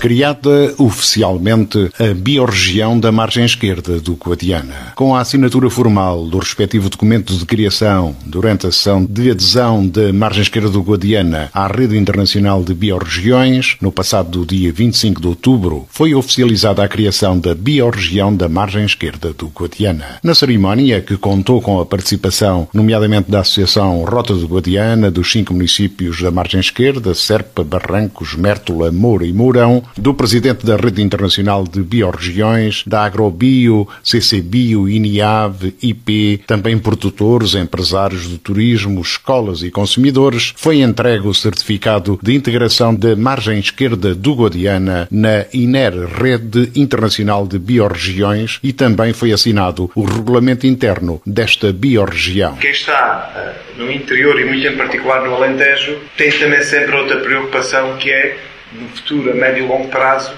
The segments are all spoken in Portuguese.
Criada oficialmente a biorregião da margem esquerda do Guadiana, com a assinatura formal do respectivo documento de criação durante a sessão de adesão da margem esquerda do Guadiana à Rede Internacional de Biorregiões, no passado dia 25 de outubro, foi oficializada a criação da biorregião da margem esquerda do Guadiana. Na cerimónia, que contou com a participação, nomeadamente da Associação Rota do Guadiana, dos cinco municípios da margem esquerda, Serpa, Barrancos, Mértola, Moura e Mourão, do presidente da Rede Internacional de Biorregiões, da Agrobio, CCBio, INIAV, IP, também produtores, empresários do turismo, escolas e consumidores, foi entregue o certificado de integração da margem esquerda do Guadiana na INER, Rede Internacional de Biorregiões, e também foi assinado o regulamento interno desta biorregião. Quem está uh, no interior e muito em particular no Alentejo tem também sempre outra preocupação que é no futuro, a médio e longo prazo,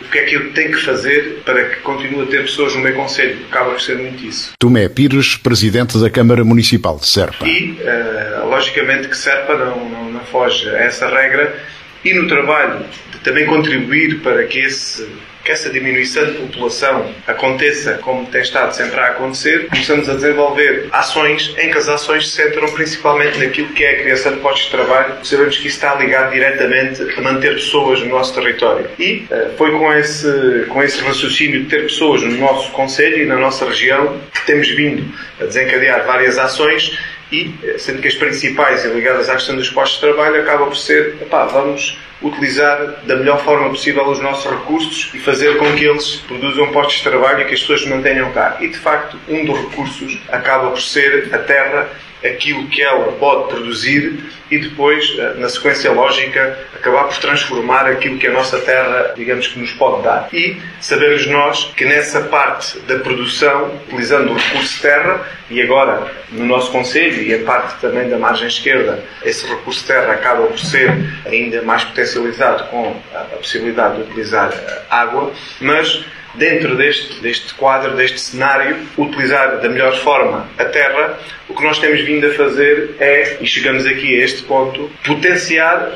o que é que eu tenho que fazer para que continue a ter pessoas no meu Conselho? Acaba por ser muito isso. Tomé Pires, Presidente da Câmara Municipal de Serpa. E, uh, logicamente, que Serpa não, não, não foge a essa regra e no trabalho de também contribuir para que esse que essa diminuição de população aconteça como tem estado sempre a acontecer, começamos a desenvolver ações em que as ações se centram principalmente naquilo que é a criação de postos de trabalho. Sabemos que isso está ligado diretamente a manter pessoas no nosso território. E uh, foi com esse, com esse raciocínio de ter pessoas no nosso Conselho e na nossa região que temos vindo a desencadear várias ações e, eh, sendo que as principais e ligadas à questão dos postos de trabalho, acaba por ser, epá, vamos utilizar da melhor forma possível os nossos recursos e fazer com que eles produzam postos de trabalho e que as pessoas se mantenham cá. E, de facto, um dos recursos acaba por ser a terra aquilo que ela pode produzir e depois, eh, na sequência lógica, acabar por transformar aquilo que a nossa terra, digamos que nos pode dar. E sabemos nós que nessa parte da produção, utilizando o recurso terra, e agora no nosso Conselho e a parte também da margem esquerda, esse recurso terra acaba por ser ainda mais potencializado com a possibilidade de utilizar água, mas dentro deste, deste quadro, deste cenário, utilizar da melhor forma a terra, o que nós temos vindo a fazer é, e chegamos aqui a este ponto, potenciar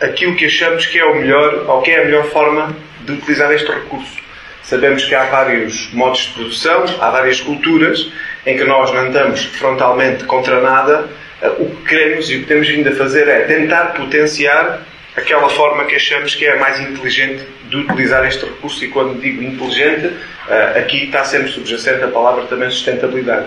aquilo que achamos que é o melhor, ou que é a melhor forma de utilizar este recurso. Sabemos que há vários modos de produção, há várias culturas em que nós não andamos frontalmente contra nada. O que queremos e o que temos vindo a fazer é tentar potenciar aquela forma que achamos que é a mais inteligente de utilizar este recurso. E quando digo inteligente, eh, aqui está sempre subjacente a palavra também sustentabilidade.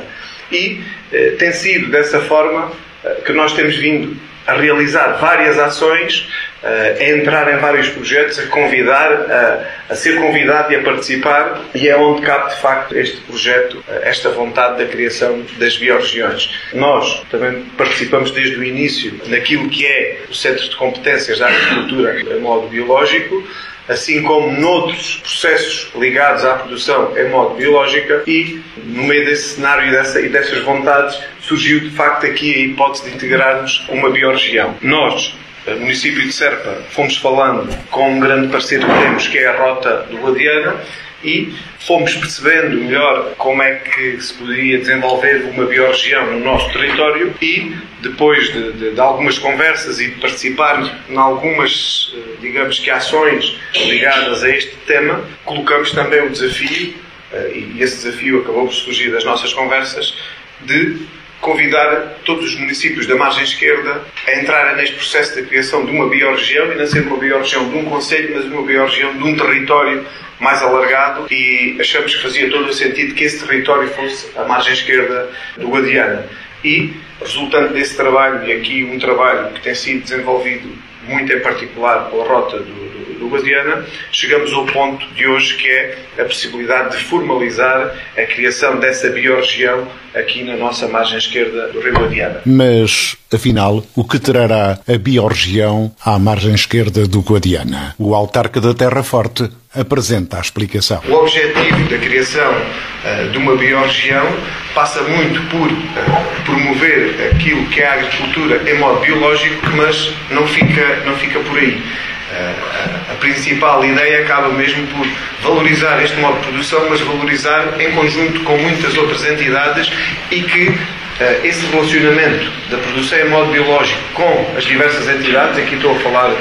E eh, tem sido dessa forma eh, que nós temos vindo a realizar várias ações, a entrar em vários projetos, a convidar, a, a, ser convidado e a participar, e é onde cabe de facto este projeto, esta vontade da criação das biorregiões. Nós também participamos desde o início naquilo que é o Centro de Competências da Agricultura em modo biológico, assim como noutros processos ligados à produção em modo biológica e no meio desse cenário e, dessa, e dessas vontades surgiu de facto aqui a hipótese de integrarmos uma biorregião. Nós, município de Serpa, fomos falando com um grande parceiro que temos que é a Rota do Guadiana e fomos percebendo melhor como é que se poderia desenvolver uma biorregião no nosso território e depois de, de, de algumas conversas e de participar em algumas, eh, digamos que ações ligadas a este tema, colocamos também o desafio, eh, e esse desafio acabou por surgir das nossas conversas, de convidar todos os municípios da margem esquerda a entrarem neste processo de criação de uma biorregião, e não ser uma biorregião de um conselho, mas uma biorregião de um território mais alargado e achamos que fazia todo o sentido que esse território fosse a margem esquerda do Guadiana. E, resultante desse trabalho, e aqui um trabalho que tem sido desenvolvido muito em particular pela rota do, do do Guadiana, chegamos ao ponto de hoje que é a possibilidade de formalizar a criação dessa biorregião aqui na nossa margem esquerda do Rio Guadiana. Mas, afinal, o que trará a biorregião à margem esquerda do Guadiana? O autarca da Terra Forte apresenta a explicação. O objetivo da criação uh, de uma biorregião passa muito por uh, promover aquilo que é a agricultura em modo biológico, mas não fica, não fica por aí. Uh, a principal ideia acaba mesmo por valorizar este modo de produção, mas valorizar em conjunto com muitas outras entidades e que esse relacionamento da produção em modo biológico com as diversas entidades, aqui estou a falar uh,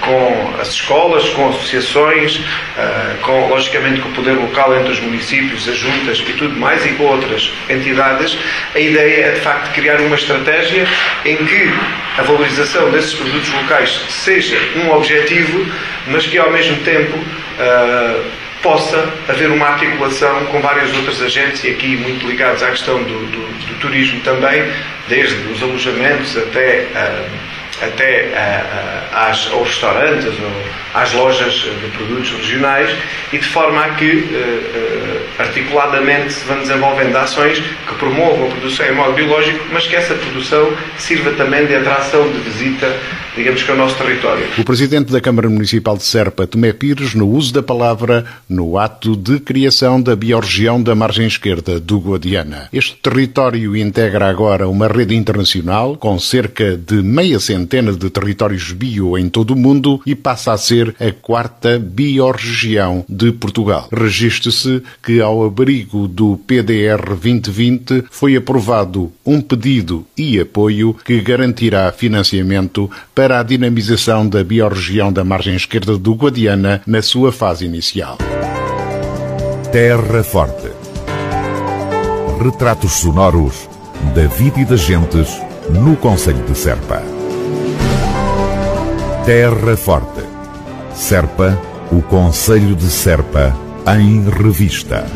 com as escolas, com associações, uh, com, logicamente, com o poder local entre os municípios, as juntas e tudo mais, e com outras entidades, a ideia é, de facto, criar uma estratégia em que a valorização desses produtos locais seja um objetivo, mas que, ao mesmo tempo, possa haver uma articulação com várias outras agentes e aqui muito ligados à questão do, do, do turismo também, desde os alojamentos até, uh, até uh, às, aos restaurantes ou às lojas de produtos regionais e de forma a que uh, articuladamente se vão desenvolvendo ações que promovam a produção em modo biológico, mas que essa produção sirva também de atração de visita digamos que é o nosso território. O Presidente da Câmara Municipal de Serpa, Tomé Pires, no uso da palavra no ato de criação da biorregião da margem esquerda do Guadiana. Este território integra agora uma rede internacional com cerca de meia centena de territórios bio em todo o mundo e passa a ser a quarta biorregião de Portugal. Registre-se que ao abrigo do PDR 2020 foi aprovado um pedido e apoio que garantirá financiamento para para a dinamização da biorregião da margem esquerda do Guadiana na sua fase inicial. Terra Forte. Retratos sonoros da vida e das gentes no Conselho de Serpa. Terra Forte. Serpa, o Conselho de Serpa, em revista.